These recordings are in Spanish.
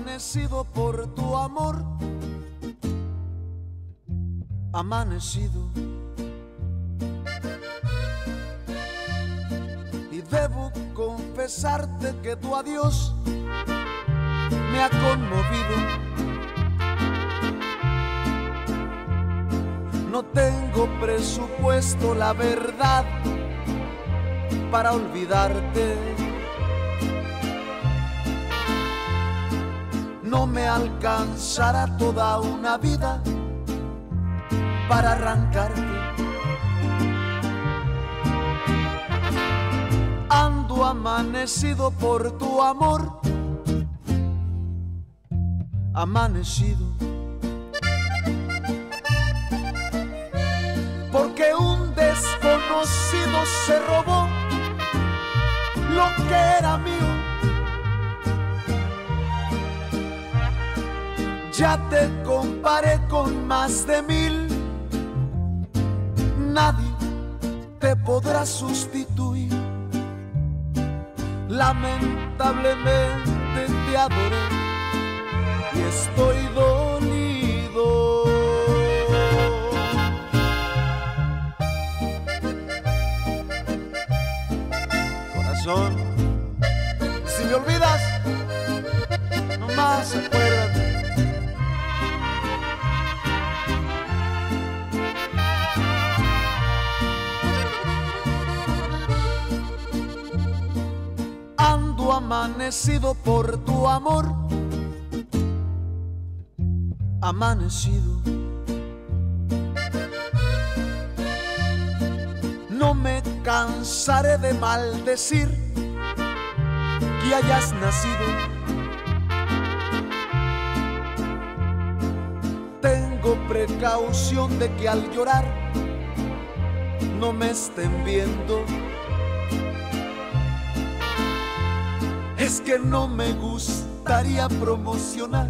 amanecido por tu amor, amanecido. Y debo confesarte que tu adiós me ha conmovido. No tengo presupuesto, la verdad, para olvidarte no me alcanzará toda una vida para arrancarte. Ando amanecido por tu amor, amanecido. Porque un desconocido se robó lo que era mío Ya te comparé con más de mil. Nadie te podrá sustituir. Lamentablemente te adoré y estoy dolido. Corazón, si me olvidas, no más acuérdate. Amanecido por tu amor, amanecido. No me cansaré de maldecir que hayas nacido. Tengo precaución de que al llorar no me estén viendo es que no me gustaría promocionar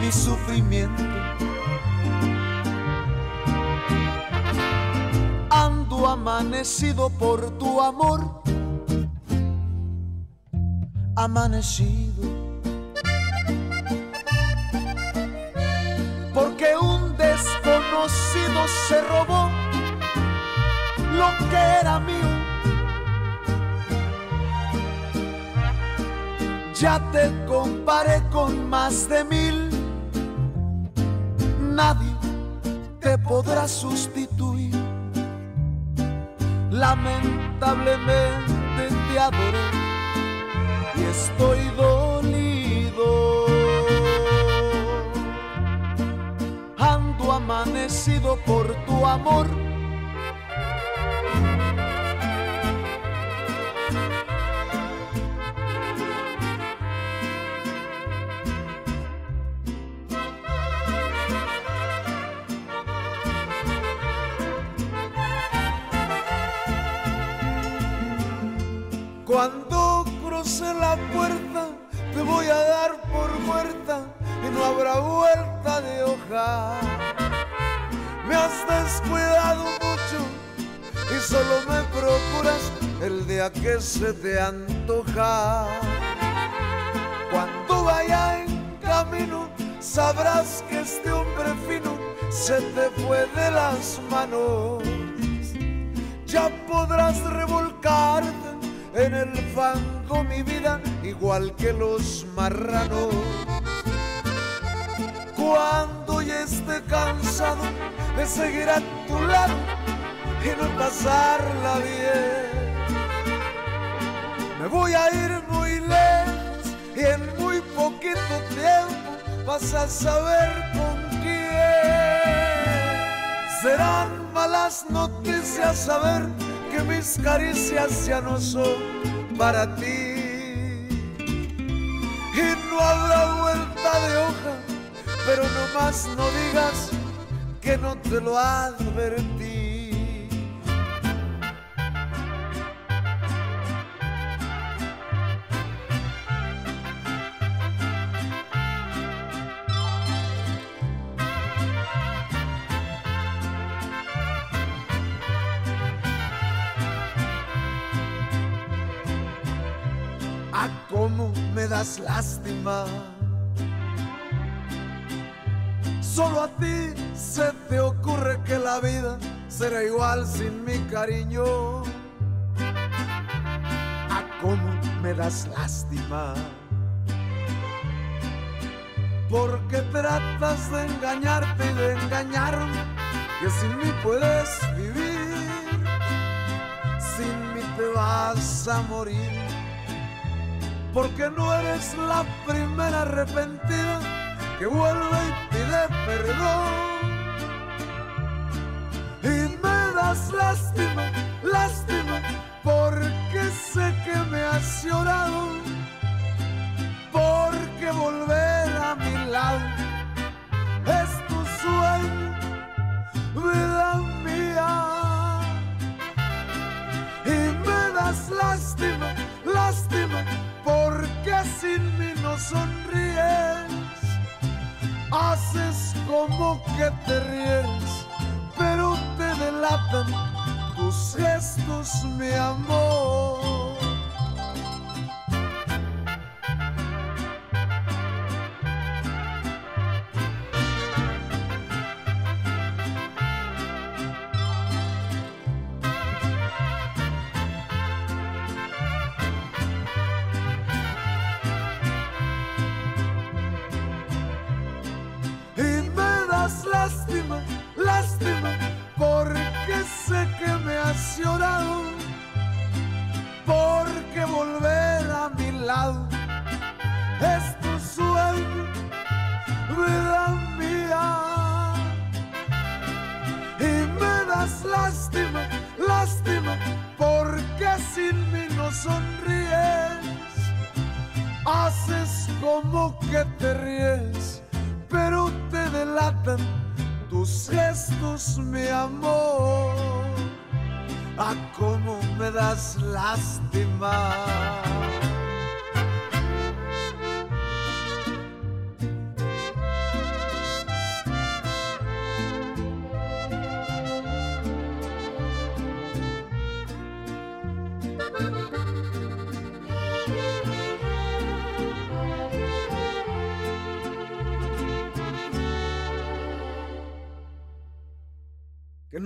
mi sufrimiento. Ando amanecido por tu amor, amanecido. Porque un desconocido se robó lo que era mío Ya te comparé con más de mil. Nadie te podrá sustituir. Lamentablemente te adoré y estoy dolido. Ando amanecido por tu amor puerta te voy a dar por muerta y no habrá vuelta de hoja. Me has descuidado mucho y solo me procuras el día que se te antoja. Cuando vaya en camino sabrás que este hombre fino se te fue de las manos. Ya podrás revolcarte en el mi vida igual que los marranos. Cuando ya esté cansado de seguir a tu lado y no pasarla bien, me voy a ir muy lejos y en muy poquito tiempo vas a saber con quién. Serán malas noticias saber que mis caricias ya no son para ti. Y no habrá vuelta de hoja, pero no más no digas que no te lo advertí. Das lástima. Solo a ti se te ocurre que la vida será igual sin mi cariño. A cómo me das lástima. Porque tratas de engañarte y de engañarme, que sin mí puedes vivir, sin mí te vas a morir. Porque no eres la primera arrepentida que vuelve y pide perdón. Y me das lástima, lástima, porque sé que me has llorado. Porque volver a mi lado es tu sueño, vida mía. Y me das lástima, lástima, porque sin mí no sonríes. Haces como que te ríes, pero te delatan tus gestos, mi amor.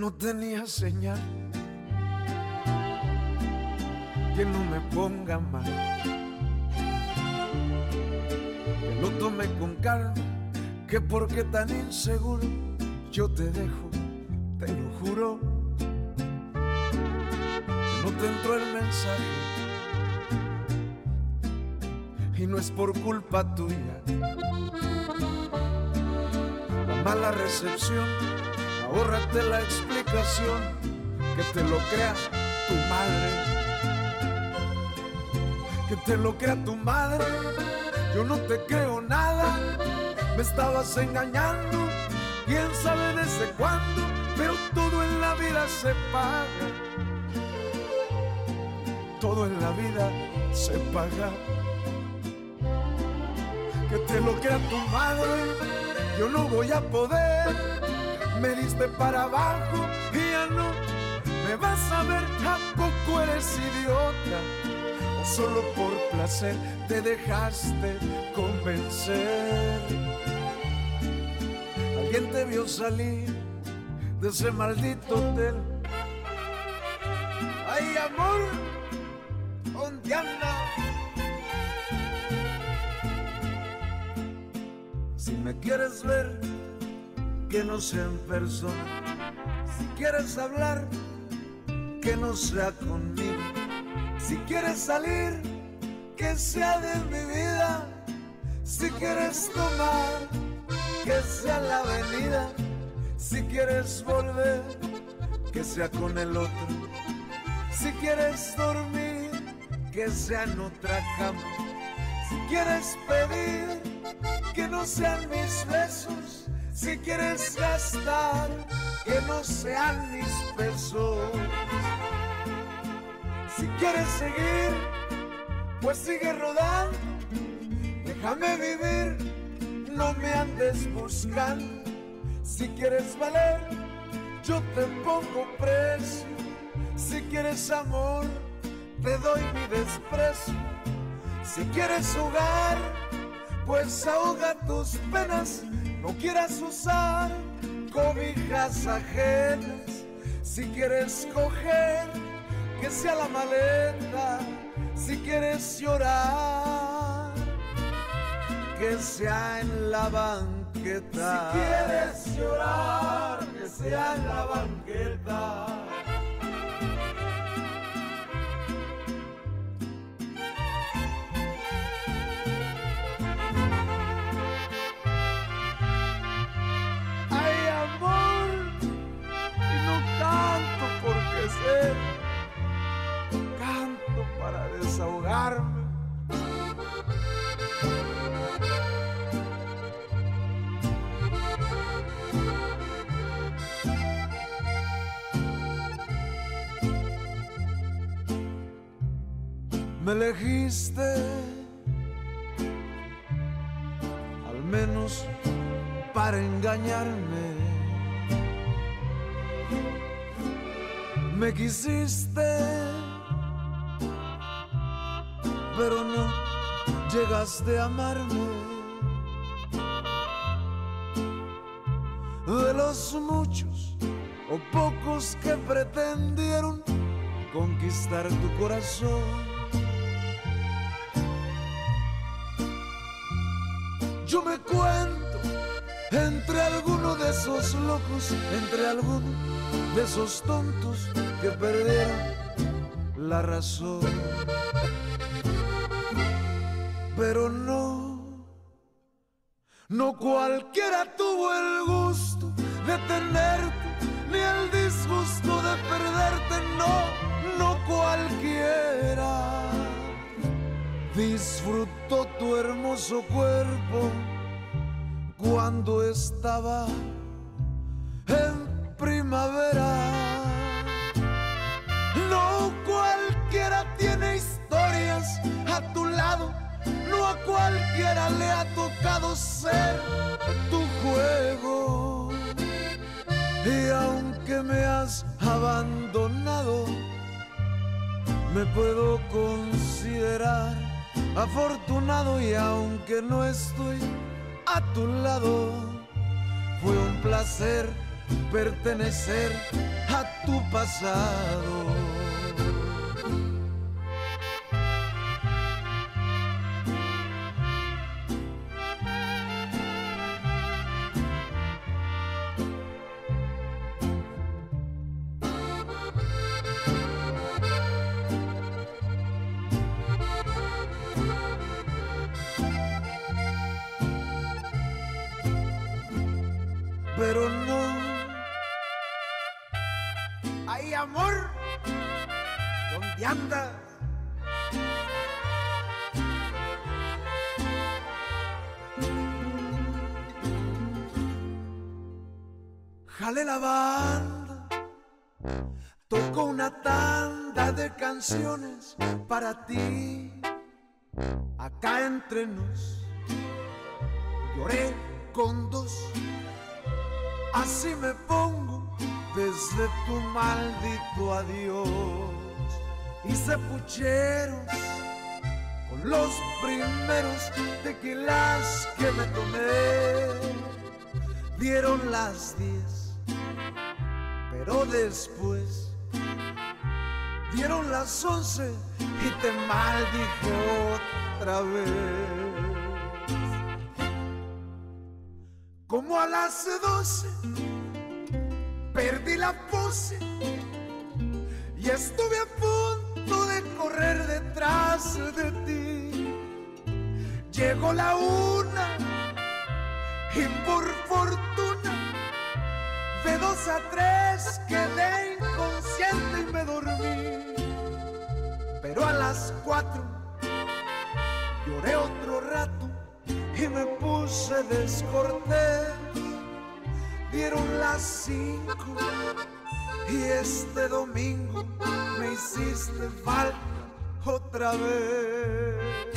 No tenía señal, que no me ponga mal, que lo tome con calma, que porque tan inseguro. Yo te dejo, te lo juro, que no te entró el mensaje. Y no es por culpa tuya, la mala recepción ahórrate la explicación, que te lo crea tu madre, que te lo crea tu madre, yo no te creo nada, me estabas engañando, quién sabe desde cuándo, pero todo en la vida se paga, todo en la vida se paga. Que te lo crea tu madre, yo no voy a poder me diste para abajo y ya no me vas a ver, tampoco eres idiota. O solo por placer te dejaste convencer. Alguien te vio salir de ese maldito hotel. Ay, amor, ¿dónde andas? Si me quieres ver, que no sea en persona. Si quieres hablar, que no sea conmigo. Si quieres salir, que sea de mi vida. Si quieres tomar, que sea la avenida. Si quieres volver, que sea con el otro. Si quieres dormir, que sea en otra cama. Si quieres pedir, que no sean mis besos si quieres gastar, que no sean mis pesos. Si quieres seguir, pues sigue rodando. Déjame vivir, no me andes buscando. Si quieres valer, yo te pongo precio. Si quieres amor, te doy mi desprecio. Si quieres jugar, pues ahoga tus penas. No quieras usar cobijas ajenas. Si quieres coger, que sea la maleta. Si quieres llorar, que sea en la banqueta. Si quieres llorar, que sea en la banqueta. Elegiste, al menos para engañarme me quisiste, pero no llegaste a amarme. De los muchos o pocos que pretendieron conquistar tu corazón. Entre alguno de esos tontos que perdieron la razón. Pero no, no cualquiera tuvo el gusto de tenerte, ni el disgusto de perderte, no, no cualquiera. Disfrutó tu hermoso cuerpo cuando estaba primavera. No cualquiera tiene historias a tu lado, no a cualquiera le ha tocado ser tu juego. Y aunque me has abandonado, me puedo considerar afortunado y aunque no estoy a tu lado, fue un placer pertenecer a tu pasado. Jale la banda, tocó una tanda de canciones para ti. Acá entre nos lloré con dos Así me pongo desde tu maldito adiós. Hice pucheros con los primeros tequilas que me tomé. Dieron las diez, pero después dieron las once y te maldije otra vez. Como a las doce perdí la pose y estuve a punto de correr detrás de ti. Llegó la una y por fortuna de dos a tres quedé inconsciente y me dormí. Pero a las cuatro lloré otro rato y me puse descortés. Dieron las cinco y este domingo me hiciste falta otra vez.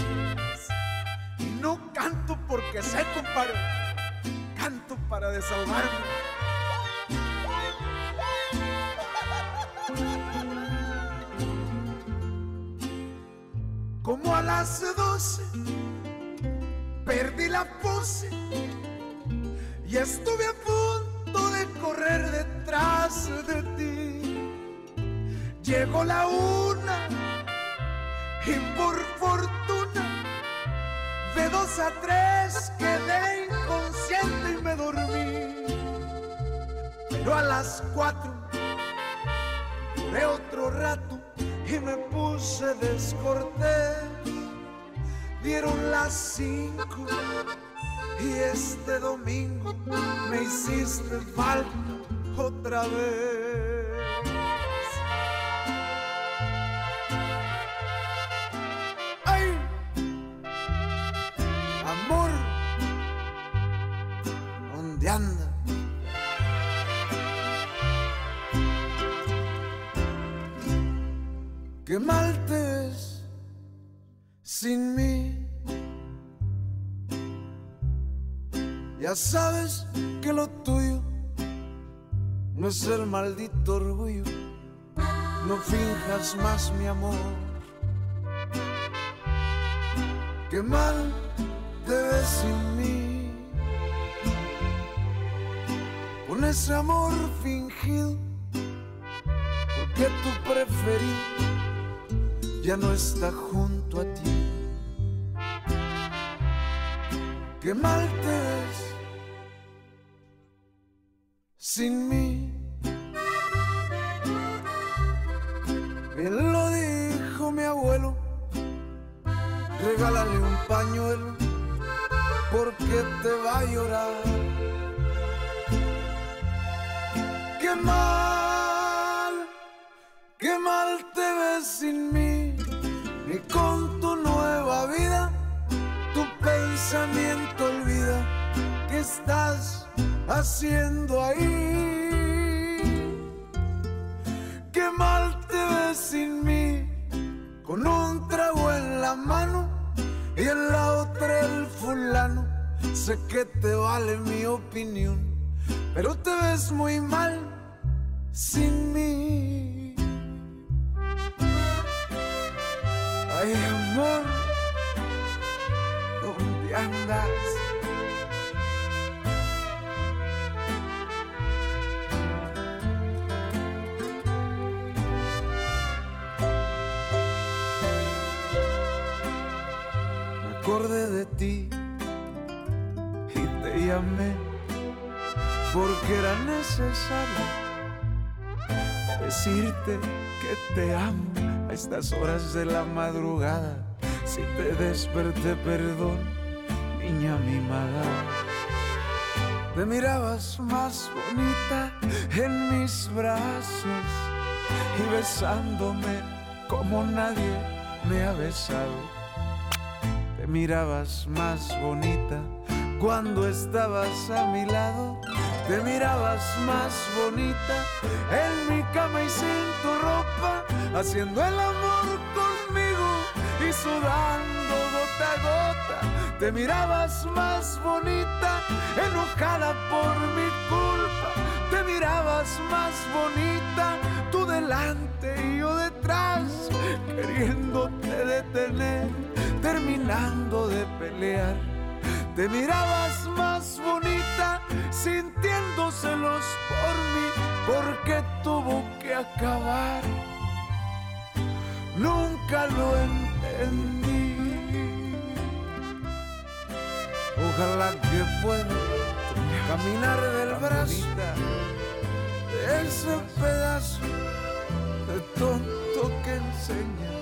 Y no canto porque sé, compadre, canto para desahogarme. Las doce perdí la pose y estuve a punto de correr detrás de ti. Llegó la una y por fortuna de dos a tres quedé inconsciente y me dormí. Pero a las cuatro de otro rato y me puse descortés. Dieron las cinco y este domingo me hiciste falta otra vez. Ya sabes que lo tuyo no es el maldito orgullo. No finjas más mi amor. Qué mal te ves sin mí. Con ese amor fingido, porque tu preferido ya no está junto a ti. Qué mal te ves sin mí. Bien lo dijo mi abuelo, regálale un pañuelo porque te va a llorar. Qué mal, qué mal te ves sin mí, ni con tu nueva vida, tu pensamiento olvida que estás haciendo ahí. Qué mal te ves sin mí, con un trago en la mano y en la otra el fulano. Sé que te vale mi opinión, pero te ves muy mal sin mí. Ay, amor, ¿dónde andas? De ti y te llamé porque era necesario decirte que te amo a estas horas de la madrugada. Si te desperté, perdón, niña mimada. Te mirabas más bonita en mis brazos y besándome como nadie me ha besado. Mirabas más bonita cuando estabas a mi lado. Te mirabas más bonita en mi cama y sin tu ropa, haciendo el amor conmigo y sudando gota a gota. Te mirabas más bonita, enojada por mi culpa. Te mirabas más bonita, tú delante y yo detrás, queriéndote detener, terminando de pelear. Te mirabas más bonita, sintiendo celos por mí, porque tuvo que acabar. Nunca lo entendí. Ojalá que pueda caminar del brazo ese pedazo de tonto que enseñas.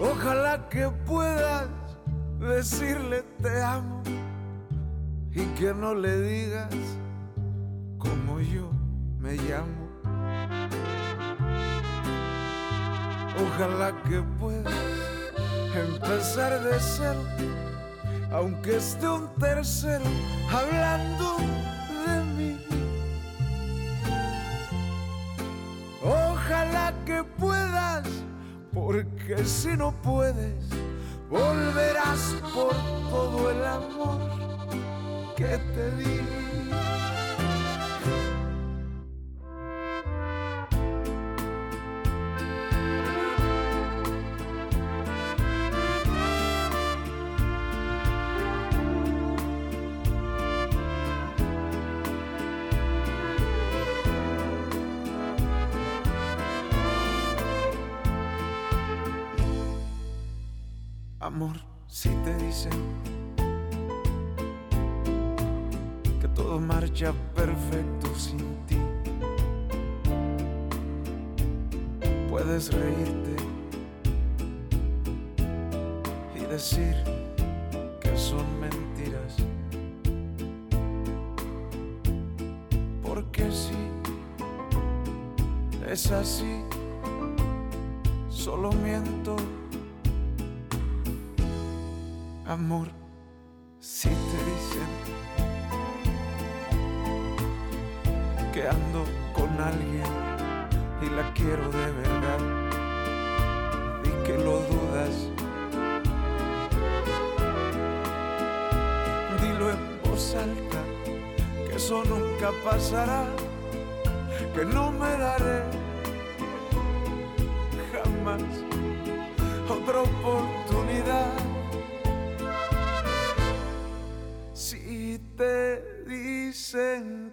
Ojalá que puedas decirle te amo y que no le digas como yo me llamo. Ojalá que puedas empezar de cero, aunque esté un tercero hablando porque si no puedes, volverás por todo el amor que te di.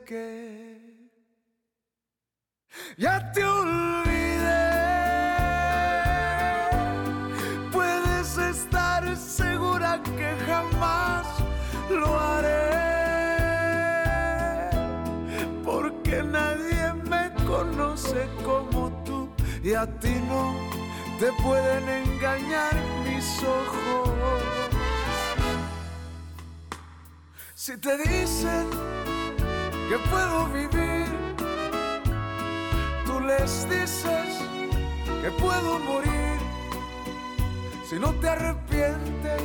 Que ya te olvidé. Puedes estar segura que jamás lo haré. Porque nadie me conoce como tú y a ti no te pueden engañar mis ojos. Si te dicen que puedo vivir, tú les dices que puedo morir. Si no te arrepientes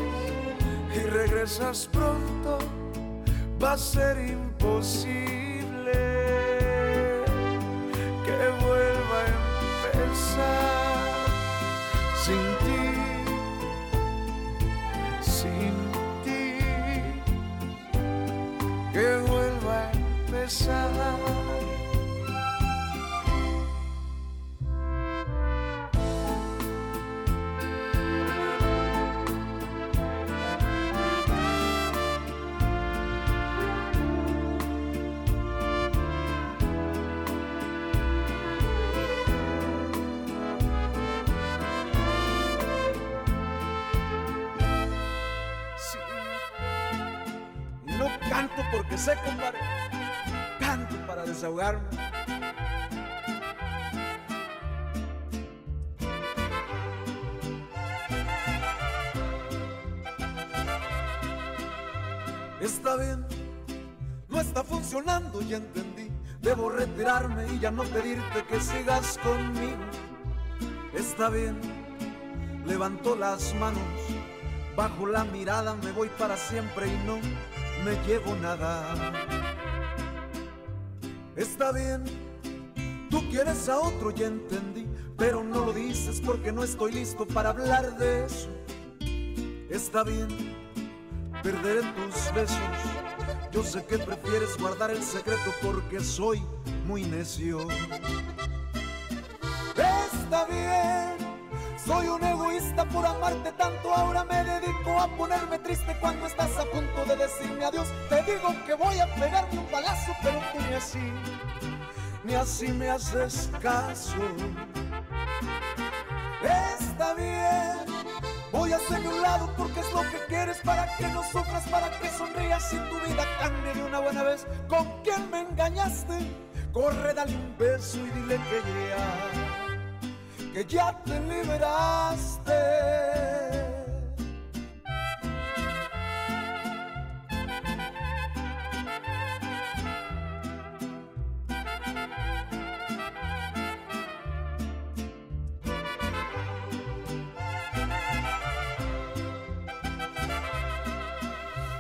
y regresas pronto, va a ser imposible que vuelva a empezar sin empezar. Está bien, no está funcionando, ya entendí. Debo retirarme y ya no pedirte que sigas conmigo. Está bien, levanto las manos, bajo la mirada me voy para siempre y no me llevo nada. Está bien, tú quieres a otro, ya entendí, pero no lo dices porque no estoy listo para hablar de eso. Está bien, perderé tus besos. Yo sé que prefieres guardar el secreto porque soy muy necio. Está bien soy un egoísta por amarte tanto, ahora me dedico a ponerme triste cuando estás a punto de decirme adiós. Te digo que voy a pegarme un balazo, pero tú ni así, ni así me haces caso. Está bien, voy a hacerme un lado porque es lo que quieres para que no sufras, para que sonrías y tu vida cambie de una buena vez. ¿Con quién me engañaste? Corre, dale un beso y dile que ya que ya te liberaste.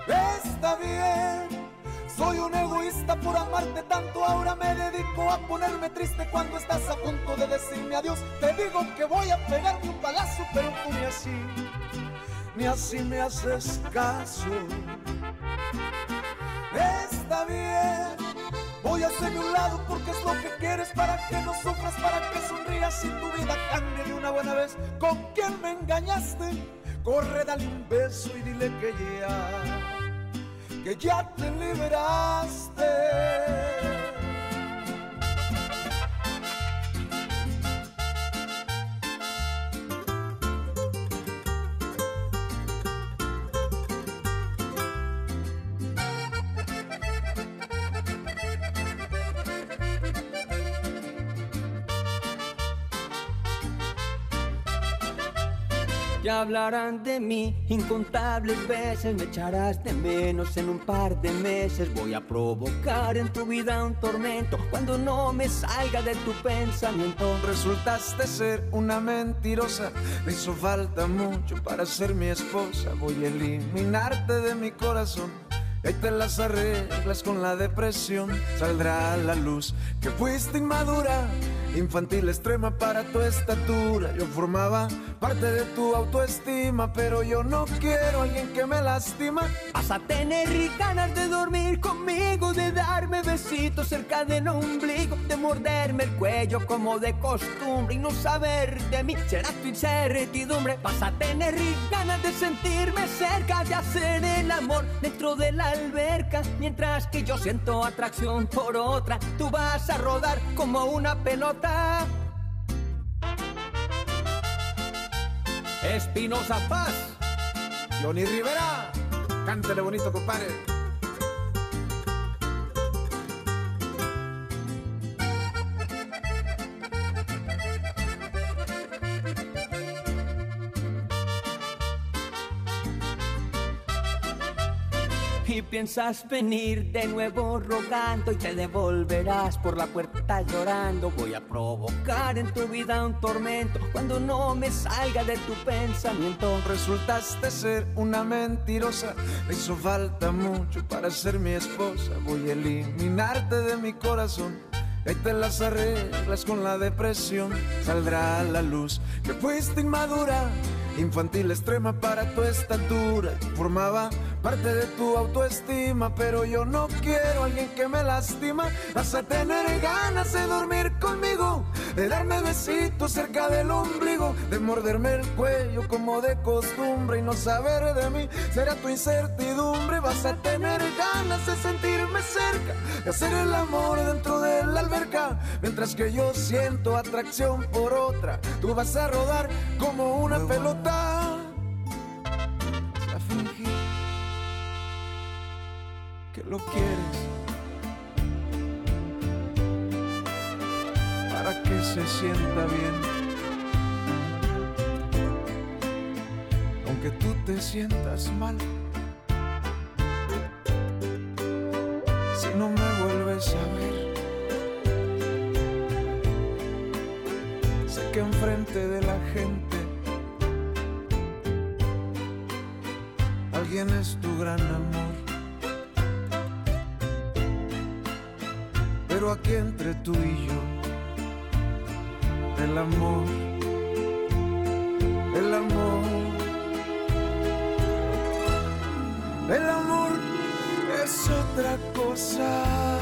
Está bien por amarte tanto, ahora me dedico a ponerme triste cuando estás a punto de decirme adiós. Te digo que voy a pegarme un balazo, pero tú ni así, ni así me haces caso. Está bien, voy a hacerme un lado porque es lo que quieres para que no sufras, para que sonrías y tu vida cambie de una buena vez. ¿Con quién me engañaste? Corre, dale un beso y dile que ya que ya te liberaste. Ya hablarán de mí incontables veces, me echarás de menos en un par de meses. Voy a provocar en tu vida un tormento cuando no me salga de tu pensamiento. Resultaste ser una mentirosa, me hizo falta mucho para ser mi esposa. Voy a eliminarte de mi corazón Ahí te las arreglas con la depresión, saldrá a la luz que fuiste inmadura, infantil extrema para tu estatura. Yo formaba parte de tu autoestima, pero yo no quiero a alguien que me lastima. Vas a tener ganas de dormir conmigo, de darme besitos cerca del ombligo, de morderme el cuello como de costumbre y no saber de mí será tu incertidumbre. Vas a tener ganas de sentirme cerca, de hacer el amor dentro de la alberca, mientras que yo siento atracción por otra, tú vas a rodar como una pelota. Espinosa Paz. Johnny Rivera, cántele bonito, compadre. Piensas venir de nuevo rogando y te devolverás por la puerta llorando. Voy a provocar en tu vida un tormento cuando no me salga de tu pensamiento. Resultaste ser una mentirosa, me hizo falta mucho para ser mi esposa. Voy a eliminarte de mi corazón. Ahí te las arreglas con la depresión, saldrá a la luz que fuiste inmadura infantil extrema para tu estatura. Formaba parte de tu autoestima, pero yo no quiero a alguien que me lastima. Vas a tener ganas de dormir conmigo, de darme besitos cerca del ombligo, de morderme el cuello como de costumbre y no saber de mí será tu incertidumbre. Vas a tener ganas de sentirme cerca, de hacer el amor dentro de la alberca, mientras que yo siento atracción por otra. Tú vas a rodar como una pelota lo quieres para que se sienta bien. Aunque tú te sientas mal, Entre tú y yo, el amor, el amor, el amor es otra cosa.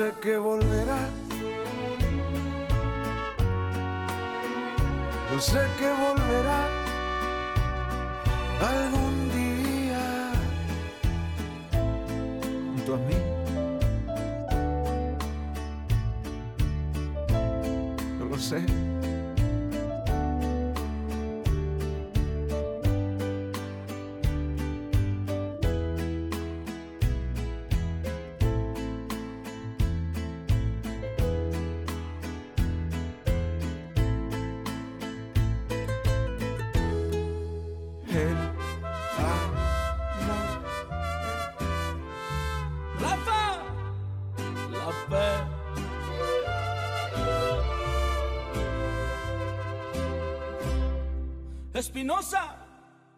Sé que volverás. Yo sé que volverás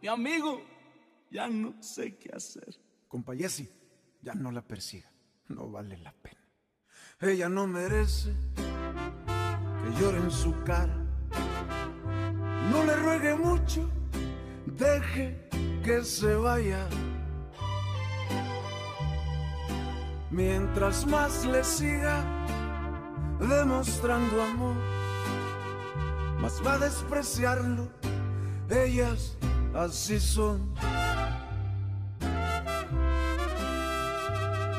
mi amigo, ya no sé qué hacer. Compa Jesse, ya no la persiga, no vale la pena. Ella no merece que llore en su cara. No le ruegue mucho, deje que se vaya. Mientras más le siga, demostrando amor, mas va a despreciarlo, ellas así son.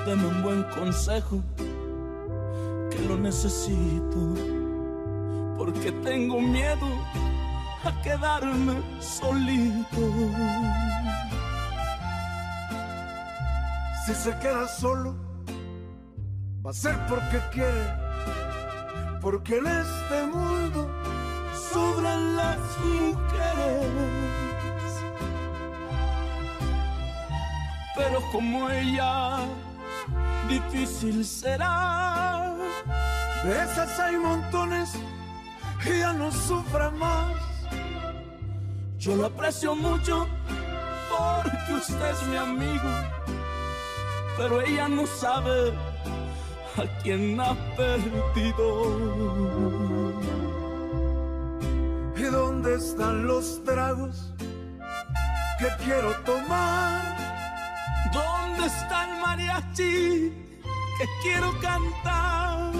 Dame un buen consejo, que lo necesito, porque tengo miedo a quedarme solito. Si se queda solo, va a ser porque quiere, porque en este mundo sobran las mujeres. Pero como ella, difícil será. De esas hay montones ya no sufra más. Yo lo aprecio mucho porque usted es mi amigo, pero ella no sabe a quién ha perdido. ¿Y dónde están los tragos que quiero tomar? ¿Dónde está el mariachi que quiero cantar?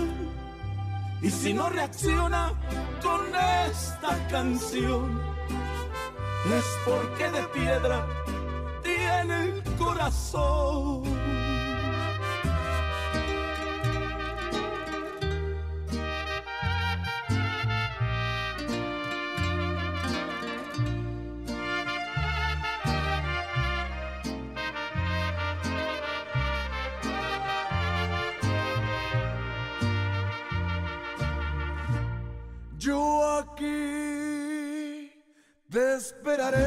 Y si no reacciona con esta canción es porque de piedra tiene el corazón. Aquí te esperaré.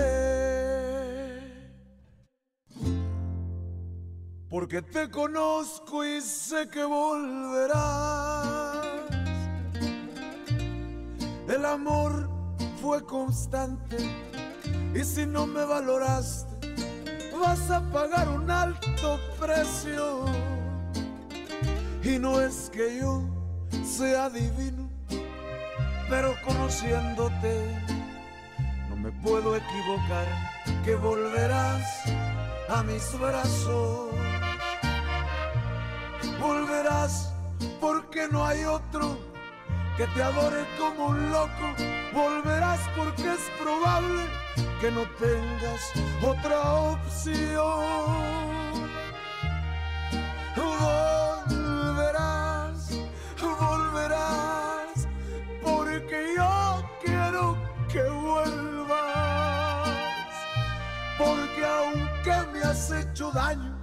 Porque te conozco y sé que volverás. El amor fue constante y si no me valoraste, vas a pagar un alto precio. Y no es que yo sea divino, pero conociéndote me puedo equivocar, que volverás a mis brazos. Volverás porque no hay otro que te adore como un loco. Volverás porque es probable que no tengas otra opción. Hecho daño,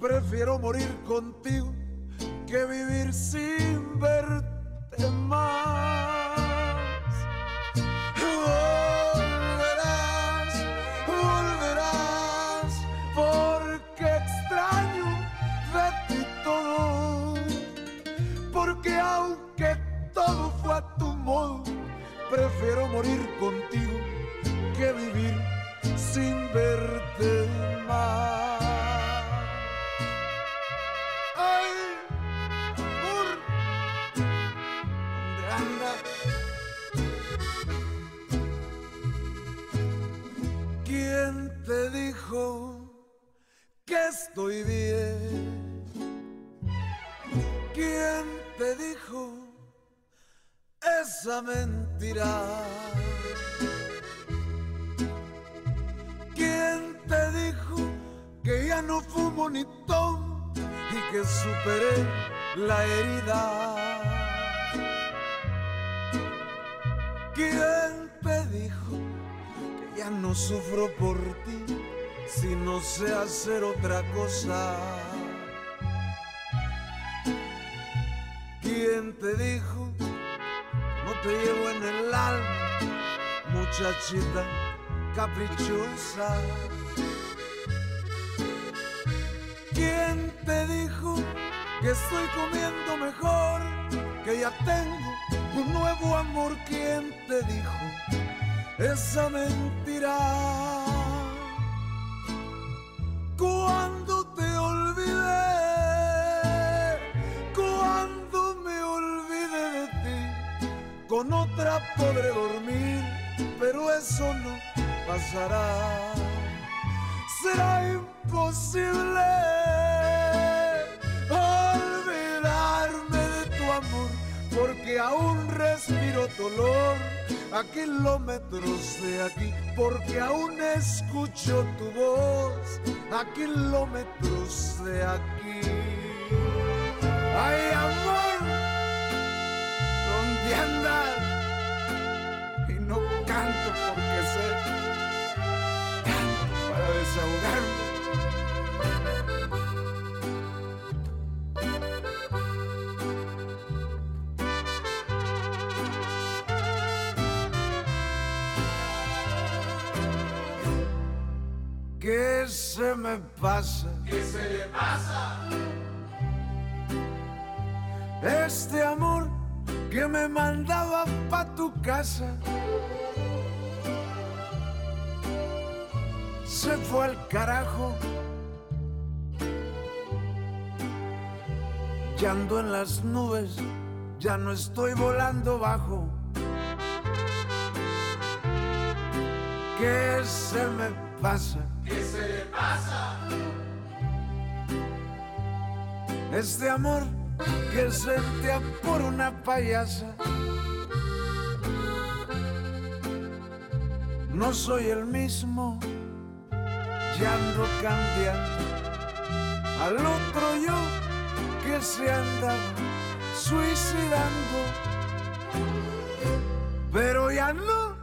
prefiero morir contigo que vivir sin verte más. Volverás, volverás, porque extraño de ti todo, porque aunque todo fue a tu modo, prefiero morir contigo estoy bien? ¿Quién te dijo esa mentira? ¿Quién te dijo que ya no fumo ni tomo y que superé la herida? ¿Quién te dijo que ya no sufro por ti si no sé hacer otra cosa? ¿Quién te dijo no te llevo en el alma, muchachita? caprichosa. ¿Quién te dijo que estoy comiendo mejor? Que ya tengo un nuevo amor. ¿Quién te dijo esa mentira? Cuando te olvidé, cuando me olvidé de ti, con otra podré dormir, pero eso no pasará. Será imposible tu amor, respiro dolor a kilómetros de aquí, porque aún escucho tu voz a kilómetros de aquí. Ay, amor, ¿dónde andas? Y no canto porque sé, canto para desahogarme. ¿Qué se me pasa? ¿Qué se le pasa? Este amor que me mandaba pa' tu casa se fue al carajo. Ya ando en las nubes, ya no estoy volando bajo. ¿Qué se me pasa? ¿Qué se le pasa? Este amor que sentía por una payasa. No soy el mismo, ya ando cambiando. Al otro yo que se andaba suicidando. Pero ya no,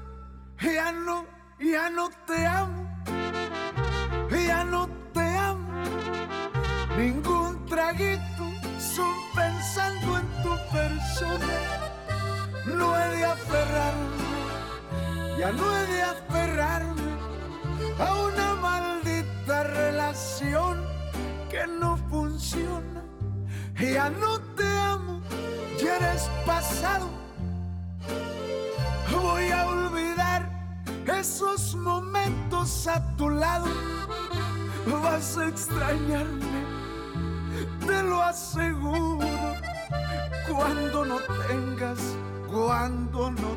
ya no, ya no te amo. Ya no te amo. Ningún traguito son pensando en tu persona. No he de aferrarme, ya no he de aferrarme a una maldita relación que no funciona. Ya no te amo, ya eres pasado. Voy a olvidar esos momentos a tu lado. Vas a extrañarme te lo aseguro. Cuando no tengas, cuando no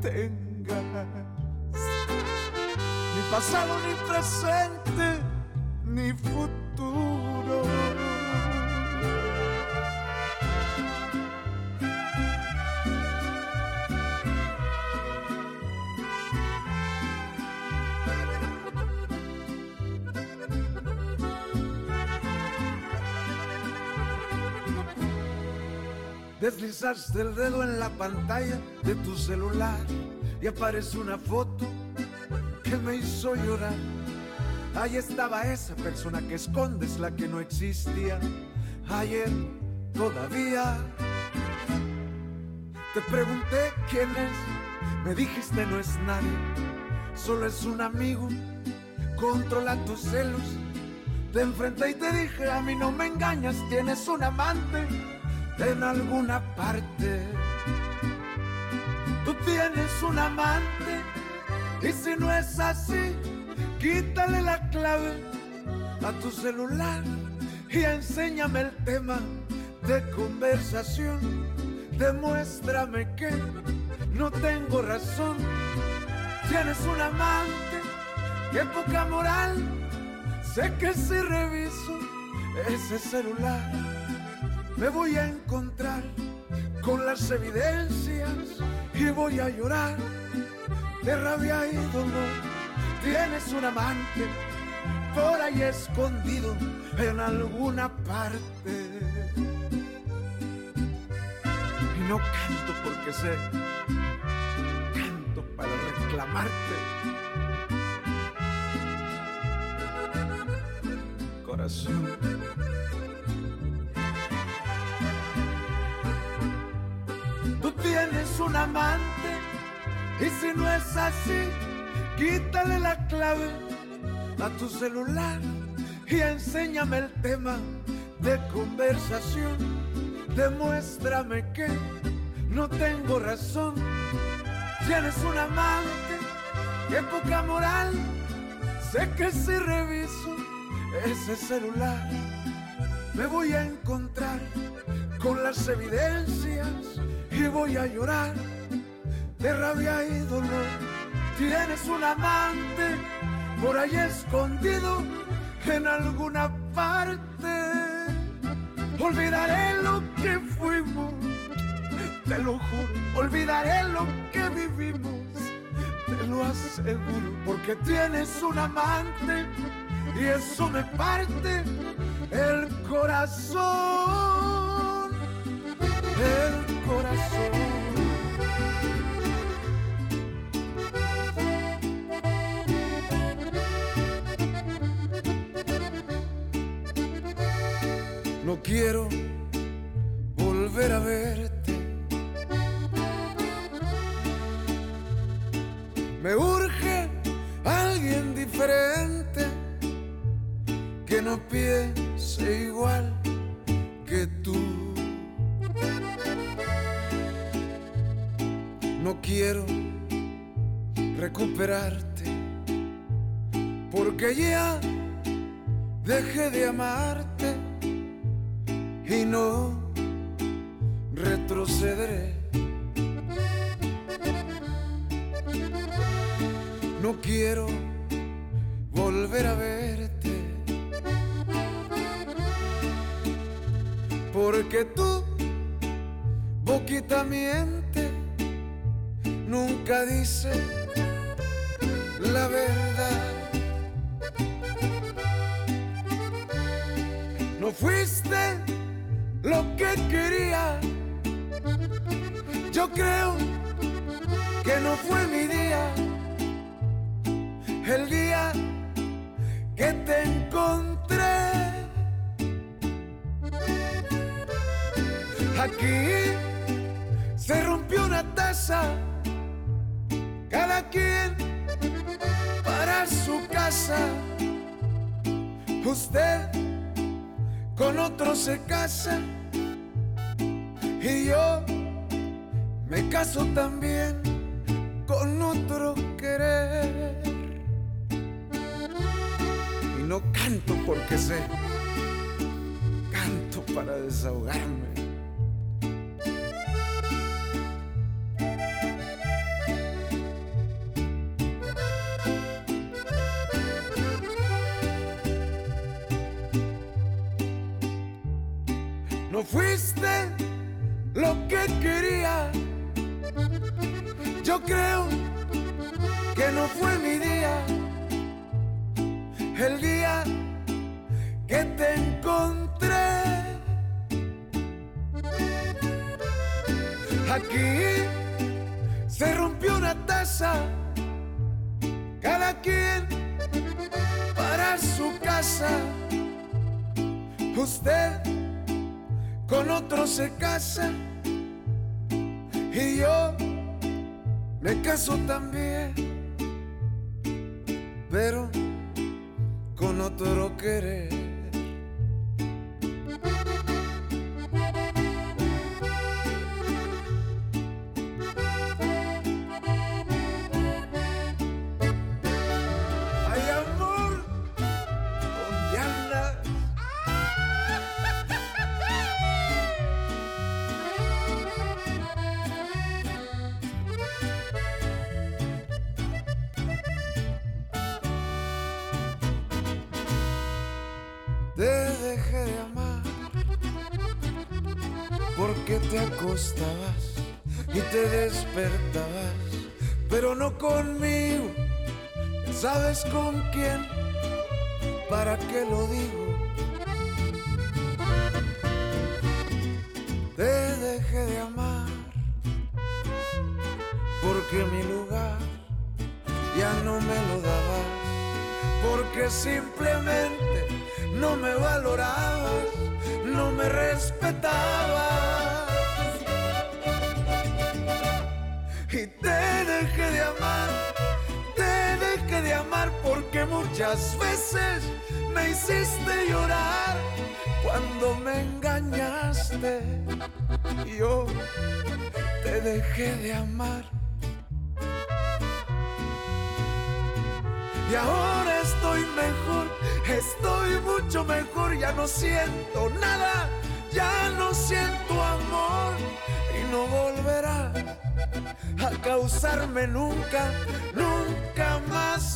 tengas ni pasado, ni presente, ni futuro. Deslizaste el dedo en la pantalla de tu celular y aparece una foto que me hizo llorar. Ahí estaba esa persona que escondes, la que no existía. Ayer todavía te pregunté quién es, me dijiste no es nadie, solo es un amigo, controla tus celos. Te enfrenté y te dije, a mí no me engañas, tienes un amante en alguna parte. Tú tienes un amante y si no es así, quítale la clave a tu celular y enséñame el tema de conversación. Demuéstrame que no tengo razón. Tienes un amante, qué poca moral. Sé que si reviso ese celular me voy a encontrar con las evidencias y voy a llorar de rabia y dolor. Tienes un amante por ahí escondido en alguna parte. Y no canto porque sé, canto para reclamarte. Corazón. Tienes un amante y si no es así, quítale la clave a tu celular y enséñame el tema de conversación. Demuéstrame que no tengo razón. Tienes un amante, qué poca moral. Sé que si reviso ese celular, me voy a encontrar con las evidencias y voy a llorar de rabia y dolor. Tienes un amante por ahí escondido en alguna parte. Olvidaré lo que fuimos, te lo juro, olvidaré lo que vivimos, te lo aseguro, porque tienes un amante y eso me parte el corazón, el corazón. No quiero volver a verte. Me caso también fue mi día. El día que te encontré. Aquí se rompió una taza. Cada quien para su casa. Usted con otro se casa y yo me caso también, pero con otro querer. ¿Sabes con quién? ¿Para qué lo digo? Te dejé de amar porque mi lugar ya no me lo dabas, porque simplemente veces me hiciste llorar cuando me engañaste. Y yo te dejé de amar. Y ahora estoy mejor, estoy mucho mejor, ya no siento nada, ya no siento amor y no volverá a causarme nunca, nunca más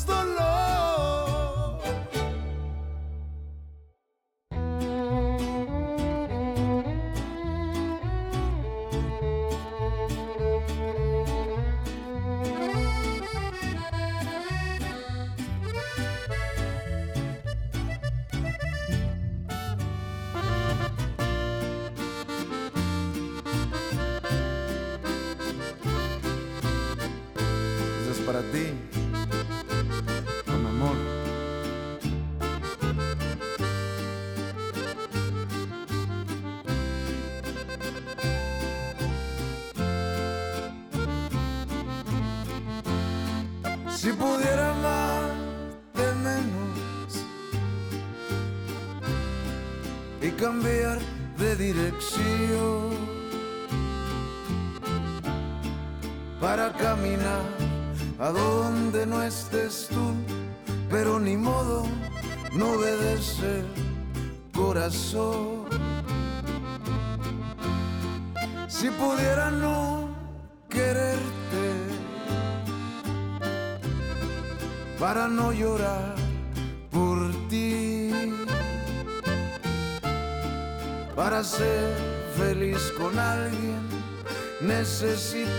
necessito.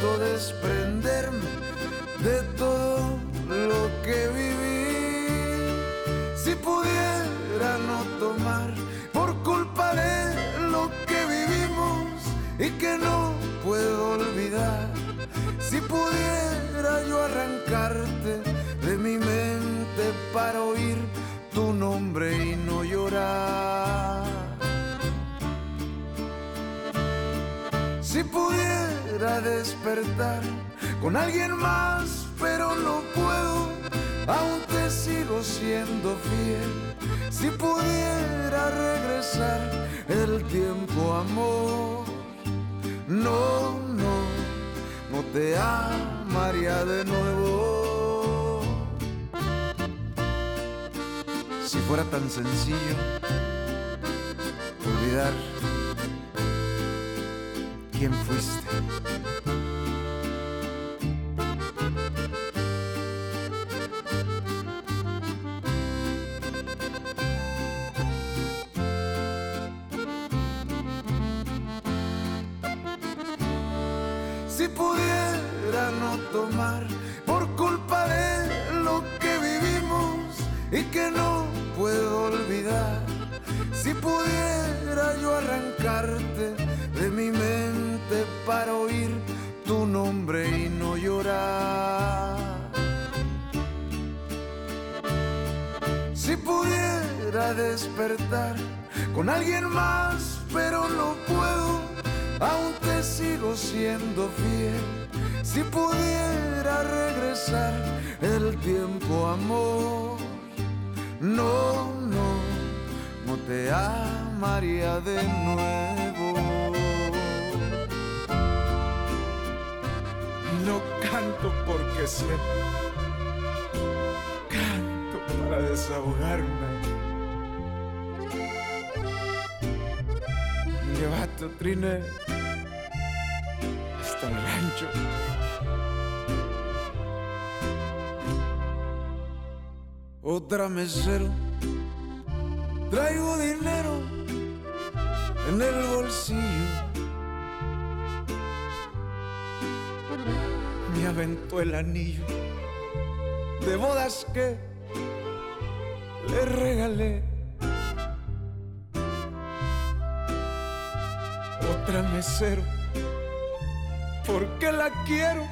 el tiempo, amor. No, no, no te amaría de nuevo. Si fuera tan sencillo olvidar quién fuiste. de nuevo. No canto porque sé, canto para desahogarme. Llevato trine hasta el rancho. Otra mesero el anillo de bodas que le regalé. Otra mesero, porque la quiero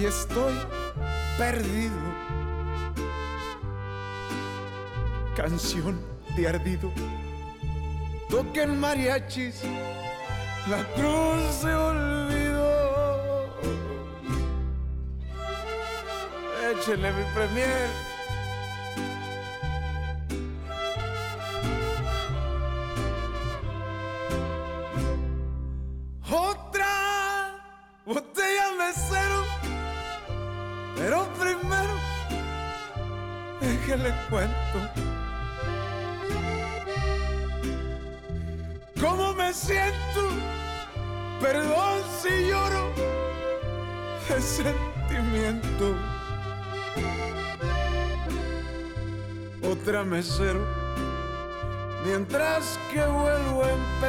y estoy perdido. Canción de ardido, toquen mariachis, la cruz se olvida. échele mi premier.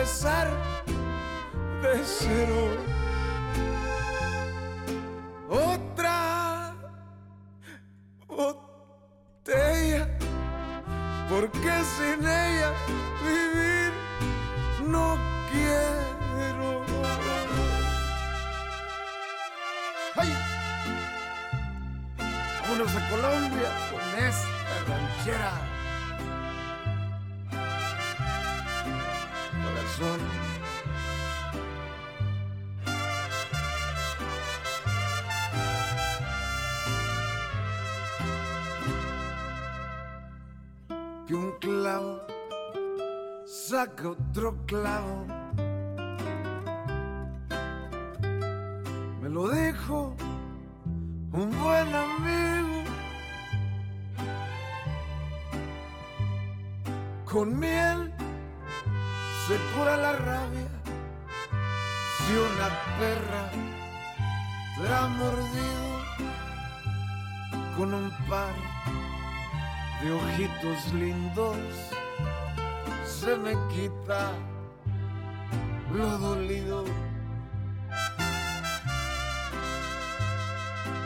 Saturday. Saca otro clavo.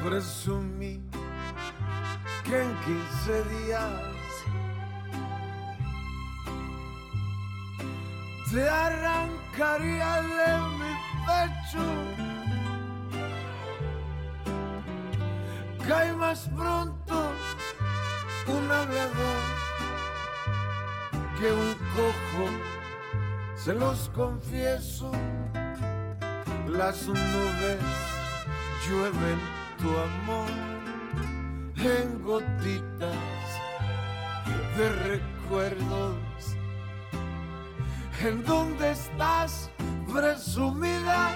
Presumí que en 15 días. Te arrancaría de mi pecho. Cae más pronto un hablador que un cojo, se los confieso, las nubes llueven tu amor en gotitas de recuerdos. ¿En dónde estás, presumida?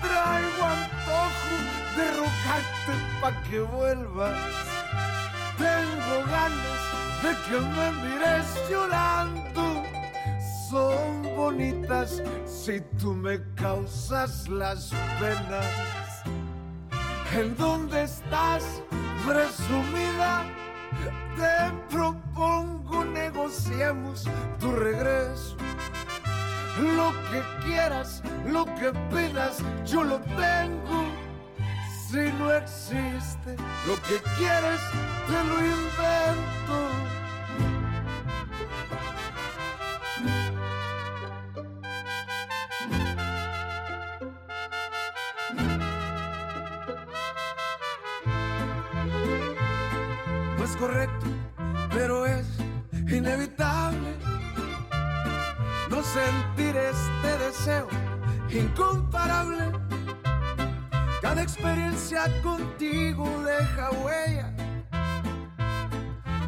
Traigo antojo de rogarte pa' que vuelvas. Tengo ganas de que me mires llorando. Son bonitas si tú me causas las penas. ¿En dónde estás, presumida? Te propongo negociemos tu regreso. Lo que quieras, lo que pidas, yo lo tengo. Si no existe lo que quieres, te lo invento. Correcto, pero es inevitable no sentir este deseo incomparable. Cada experiencia contigo deja huella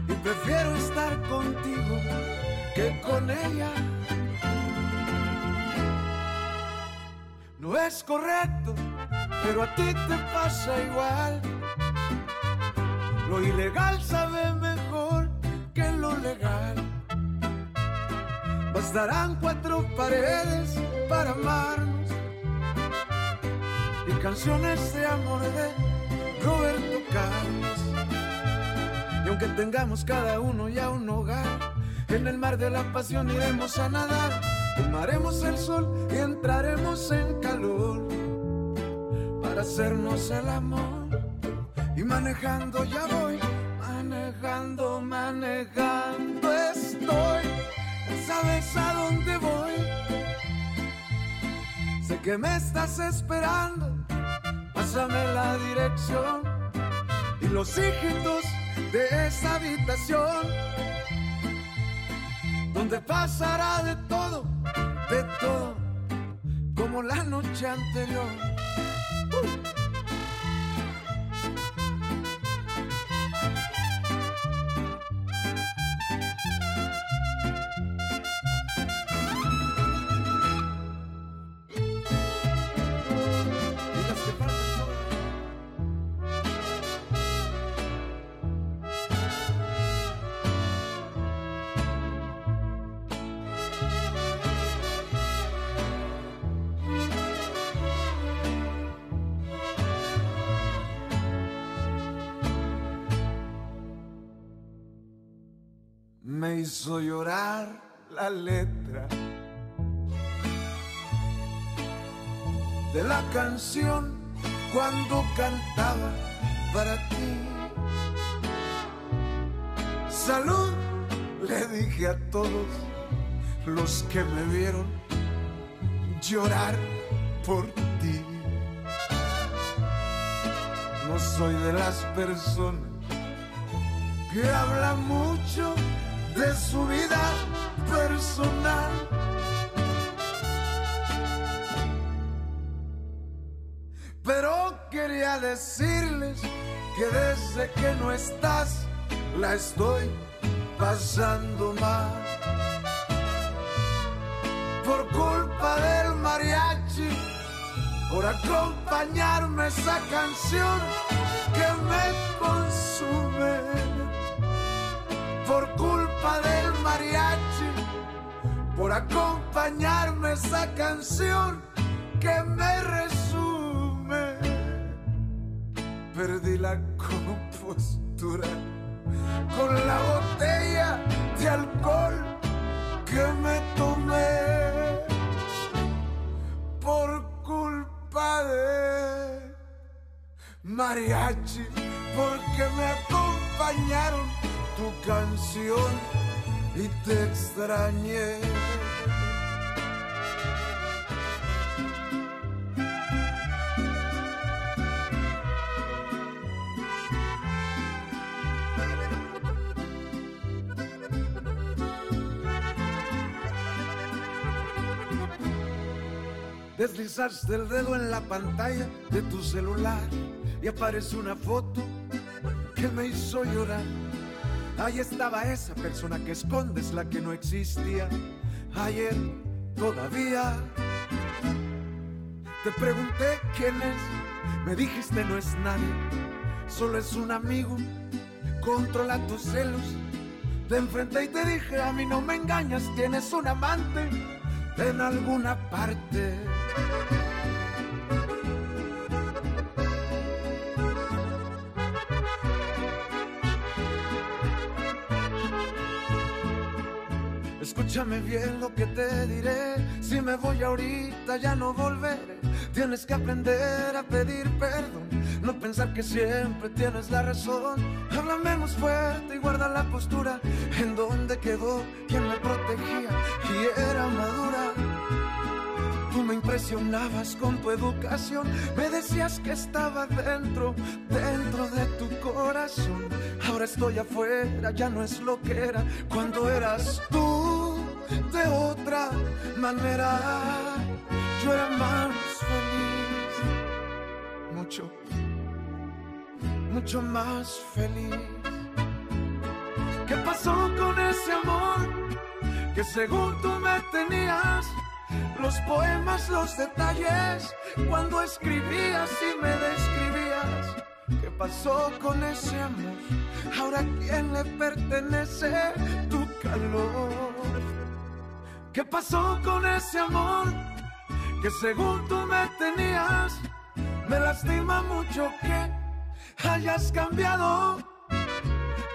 y prefiero estar contigo que con ella. No es correcto, pero a ti te pasa igual lo ilegal sabe mejor que lo legal. Bastarán cuatro paredes para amarnos y canciones de amor de Roberto Carlos. Y aunque tengamos cada uno ya un hogar, en el mar de la pasión iremos a nadar, tomaremos el sol y entraremos en calor para hacernos el amor y manejando ya voy, manejando estoy. ¿Sabes a dónde voy? Sé que me estás esperando, pásame la dirección y los hijitos de esa habitación donde pasará de todo, de todo, como la noche anterior. Hizo llorar la letra de la canción cuando cantaba para ti. Salud, le dije a todos los que me vieron llorar por ti. No soy de las personas que habla mucho de su vida personal. Pero quería decirles que desde que no estás la estoy pasando mal. Por culpa del mariachi, por acompañarme esa canción que me consume. Por del mariachi, por acompañarme esa canción que me resume. Perdí la compostura con la botella de alcohol que me tomé por culpa de mariachi, porque me acompañaron tu canción y te extrañé. Deslizaste el dedo en la pantalla de tu celular y aparece una foto que me hizo llorar. Ahí estaba esa persona que escondes, la que no existía. Ayer todavía te pregunté quién es, me dijiste no es nadie, solo es un amigo. Controla tus celos. Te enfrenté y te dije, a mí no me engañas, tienes un amante en alguna parte. Escúchame bien lo que te diré. Si me voy ahorita ya no volveré. Tienes que aprender a pedir perdón. No pensar que siempre tienes la razón. Habla menos fuerte y guarda la postura. En donde quedó quien me protegía y era madura. Tú me impresionabas con tu educación. Me decías que estaba dentro, dentro de tu corazón. Ahora estoy afuera, ya no es lo que era cuando eras tú de otra manera. Yo era más feliz, mucho, mucho más feliz. ¿Qué pasó con ese amor que según tú me tenías? Los poemas, los detalles, cuando escribías y me describías. ¿Qué pasó con ese amor? Ahora a quién le pertenece tu calor. ¿Qué pasó con ese amor? Que según tú me tenías, me lastima mucho que hayas cambiado.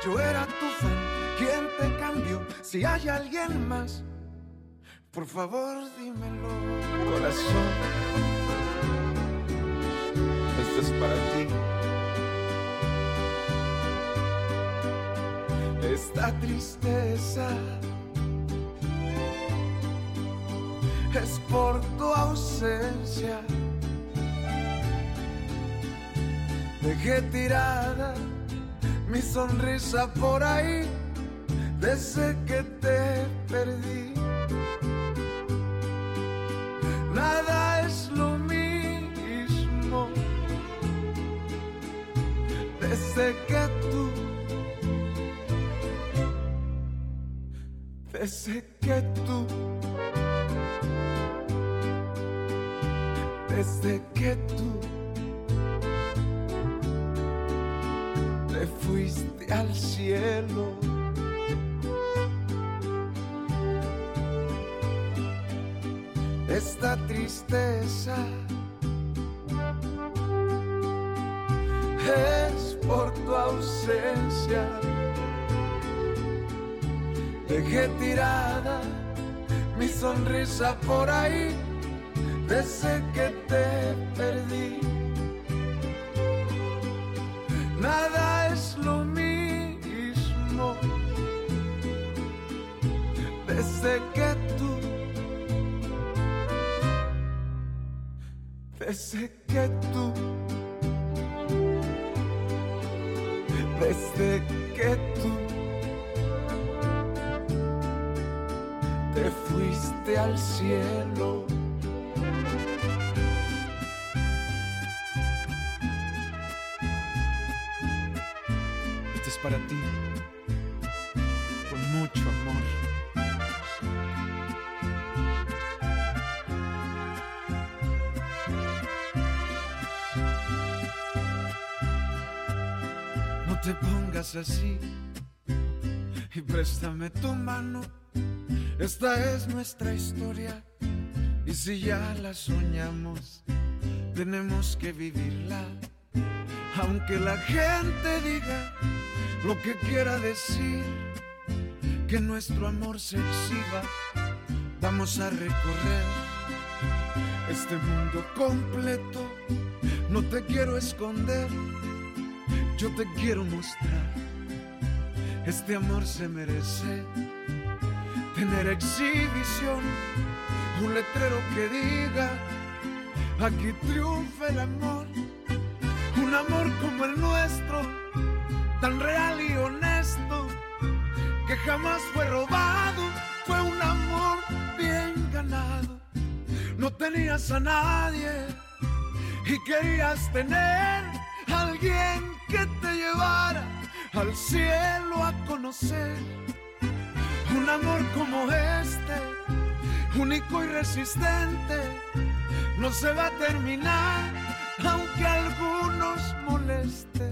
Yo era tu fan, ¿quién te cambió? Si hay alguien más, por favor dímelo. Corazón, esto es para ti. Esta tristeza es por tu ausencia. Dejé tirada mi sonrisa por ahí desde que te perdí. Nada es lo mismo desde que tú, desde que tú. Desde que tú te fuiste al cielo. Esta tristeza es por tu ausencia. Dejé tirada mi sonrisa por ahí desde que te perdí. Nada es lo mismo desde que tú, desde que tú, desde que tú te fuiste al cielo. Para ti, con mucho amor. No te pongas así y préstame tu mano. Esta es nuestra historia y si ya la soñamos, tenemos que vivirla. Aunque la gente diga lo que quiera decir, que nuestro amor se exhiba, vamos a recorrer este mundo completo. No te quiero esconder, yo te quiero mostrar. Este amor se merece tener exhibición, un letrero que diga, aquí triunfa el amor, un amor como el nuestro, tan real y honesto, que jamás fue robado, fue un amor bien ganado, no tenías a nadie y querías tener a alguien que te llevara al cielo a conocer un amor como este, único y resistente, no se va a terminar, aunque algunos moleste.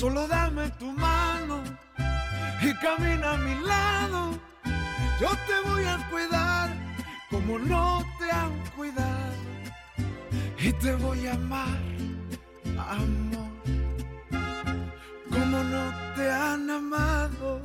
Solo dame tu mano y camina a mi lado. Yo te voy a cuidar como no te han cuidado. Y te voy a amar, amor, como no te han amado.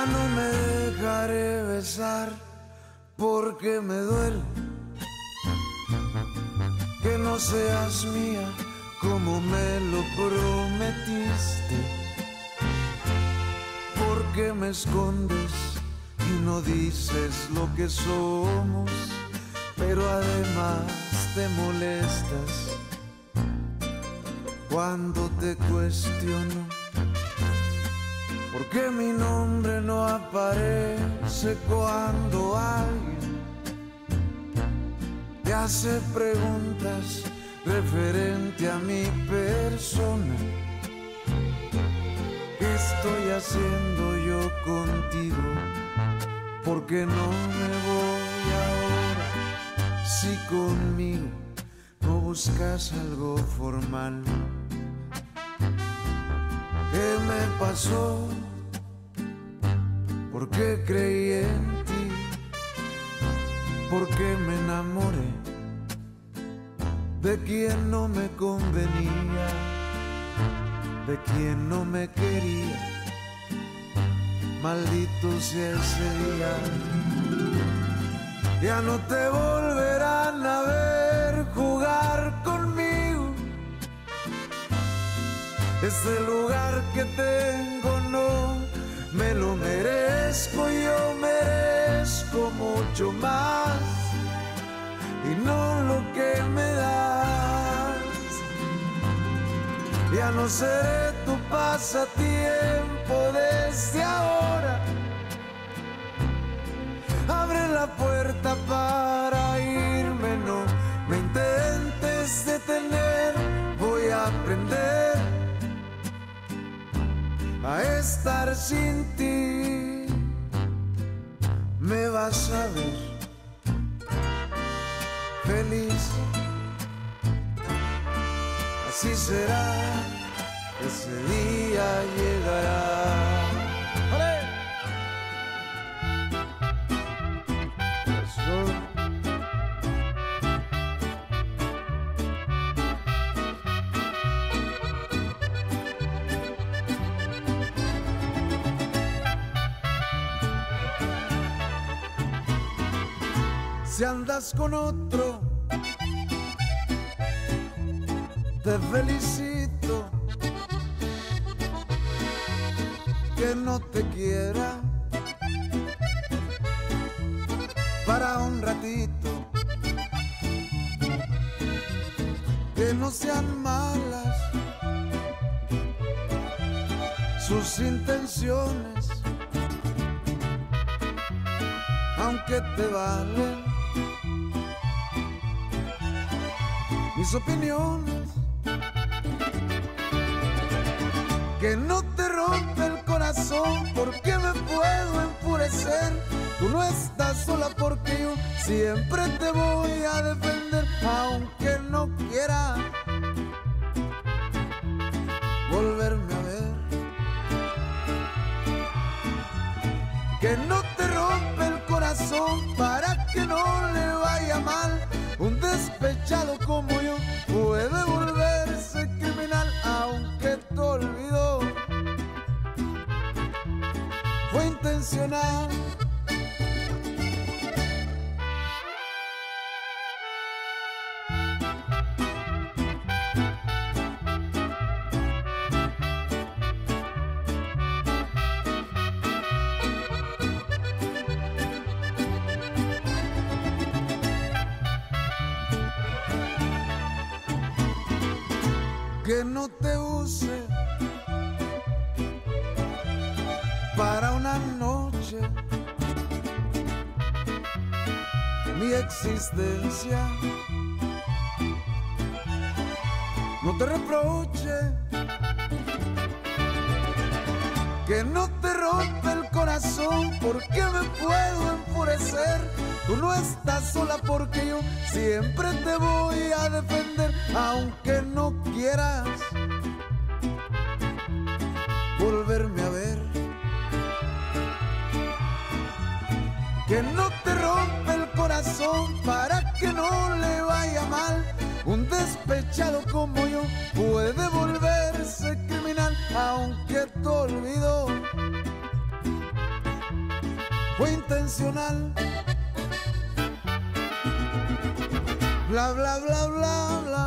Ya no me dejaré besar porque me duele que no seas mía como me lo prometiste. Porque me escondes y no dices lo que somos, pero además te molestas cuando te cuestiono. Porque mi nombre no aparece cuando alguien te hace preguntas referente a mi persona. ¿Qué estoy haciendo yo contigo? Porque no me voy ahora si conmigo no buscas algo formal. ¿Qué me pasó? ¿Por qué creí en ti? ¿Por qué me enamoré de quien no me convenía? De quien no me quería. Maldito sea ese día. Ya no te volverán a ver Este lugar que tengo no me lo merezco, yo merezco mucho más y no lo que me das. Ya no seré tu pasatiempo desde ahora. Abre la puerta para a estar sin ti. Me vas a ver feliz. Así será, ese día llegará. Con otro, te felicito. Que no te quiera. Para un ratito. Que no sean malas. Sus intenciones, aunque te valen opiniones. Que no te rompe el corazón porque me puedo enfurecer. Tú no estás sola porque yo siempre te voy a defender, aunque no quiera despechado como yo puede volverse criminal, aunque te olvidó. Fue intencional. No te reproche. Que no te rompe el corazón porque me puedo enfurecer. Tú no estás sola porque yo siempre te voy a defender, aunque no quieras para que no le vaya mal. Un despechado como yo puede volverse criminal, aunque te olvidó. Fue intencional. Bla bla bla bla bla